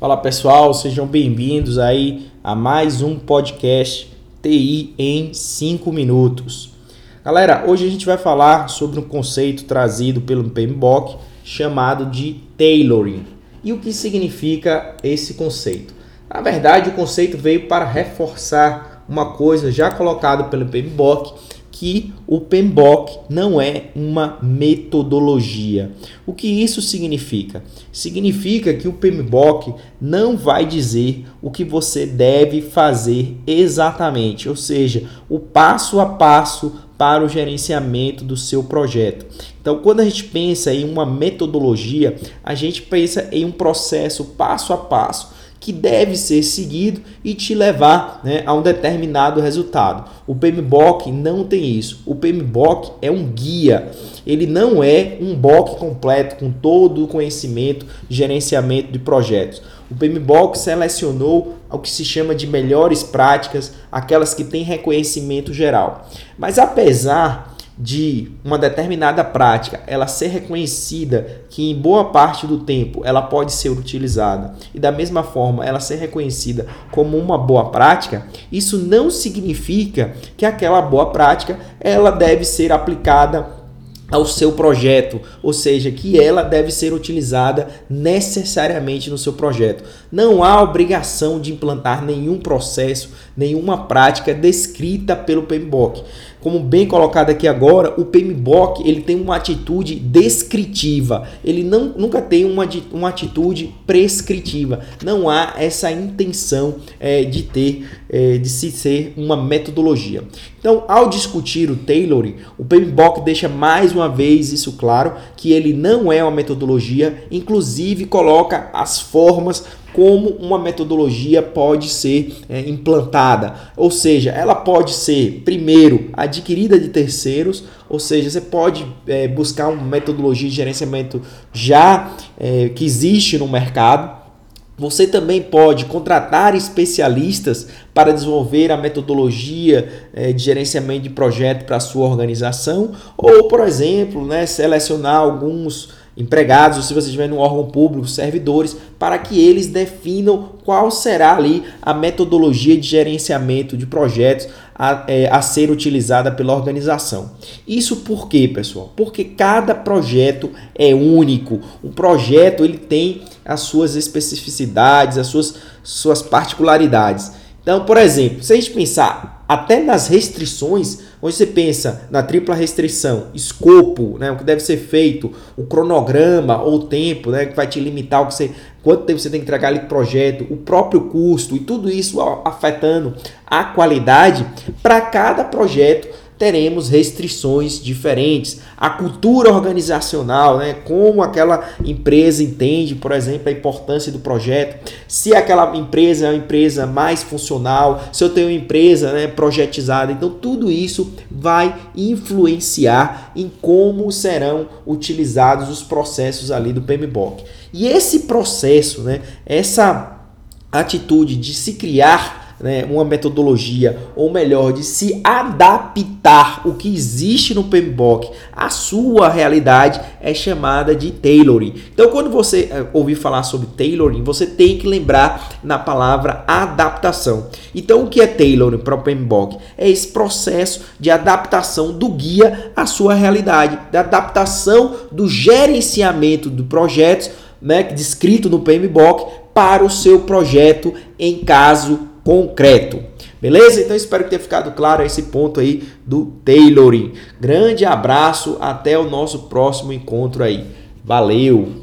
Fala pessoal, sejam bem-vindos aí a mais um podcast TI em 5 minutos. Galera, hoje a gente vai falar sobre um conceito trazido pelo PMBOK chamado de tailoring. E o que significa esse conceito? Na verdade, o conceito veio para reforçar uma coisa já colocada pelo PMBOK que o PMBOK não é uma metodologia. O que isso significa? Significa que o PMBOK não vai dizer o que você deve fazer exatamente, ou seja, o passo a passo para o gerenciamento do seu projeto. Então, quando a gente pensa em uma metodologia, a gente pensa em um processo passo a passo que deve ser seguido e te levar né, a um determinado resultado. O PMBOK não tem isso. O PMBOK é um guia. Ele não é um BOK completo com todo o conhecimento gerenciamento de projetos. O PMBOK selecionou o que se chama de melhores práticas, aquelas que têm reconhecimento geral. Mas apesar de uma determinada prática ela ser reconhecida que em boa parte do tempo ela pode ser utilizada e da mesma forma ela ser reconhecida como uma boa prática, isso não significa que aquela boa prática ela deve ser aplicada ao seu projeto, ou seja, que ela deve ser utilizada necessariamente no seu projeto. Não há obrigação de implantar nenhum processo, nenhuma prática descrita pelo PMBOK. Como bem colocado aqui agora, o PMBOK ele tem uma atitude descritiva, ele não, nunca tem uma, uma atitude prescritiva. Não há essa intenção é, de ter, é, de se ser uma metodologia. Então, ao discutir o tailoring, o PMBOK deixa mais uma vez isso claro, que ele não é uma metodologia, inclusive coloca as formas como uma metodologia pode ser é, implantada. Ou seja, ela pode ser, primeiro, adquirida de terceiros, ou seja, você pode é, buscar uma metodologia de gerenciamento já é, que existe no mercado você também pode contratar especialistas para desenvolver a metodologia eh, de gerenciamento de projeto para a sua organização, ou, por exemplo, né, selecionar alguns empregados, ou se você estiver no órgão público, servidores, para que eles definam qual será ali a metodologia de gerenciamento de projetos a, é, a ser utilizada pela organização. Isso por quê, pessoal? Porque cada projeto é único. O projeto ele tem as suas especificidades, as suas, suas particularidades. Então, por exemplo, se a gente pensar até nas restrições, onde você pensa na tripla restrição, escopo, né, o que deve ser feito, o cronograma ou o tempo, né, que vai te limitar o que você, quanto tempo você tem que entregar ali projeto, o próprio custo e tudo isso afetando a qualidade, para cada projeto teremos restrições diferentes. A cultura organizacional, né? como aquela empresa entende, por exemplo, a importância do projeto. Se aquela empresa é uma empresa mais funcional, se eu tenho uma empresa né, projetizada. Então, tudo isso vai influenciar em como serão utilizados os processos ali do PMBOK. E esse processo, né, essa atitude de se criar né, uma metodologia, ou melhor, de se adaptar o que existe no PMBOK à sua realidade é chamada de tailoring. Então, quando você é, ouvir falar sobre tailoring, você tem que lembrar na palavra adaptação. Então, o que é tailoring para o PMBOK? É esse processo de adaptação do guia à sua realidade, da adaptação do gerenciamento do projetos, né, descrito no PMBOK, para o seu projeto em caso concreto. Beleza? Então espero que tenha ficado claro esse ponto aí do tailoring. Grande abraço, até o nosso próximo encontro aí. Valeu!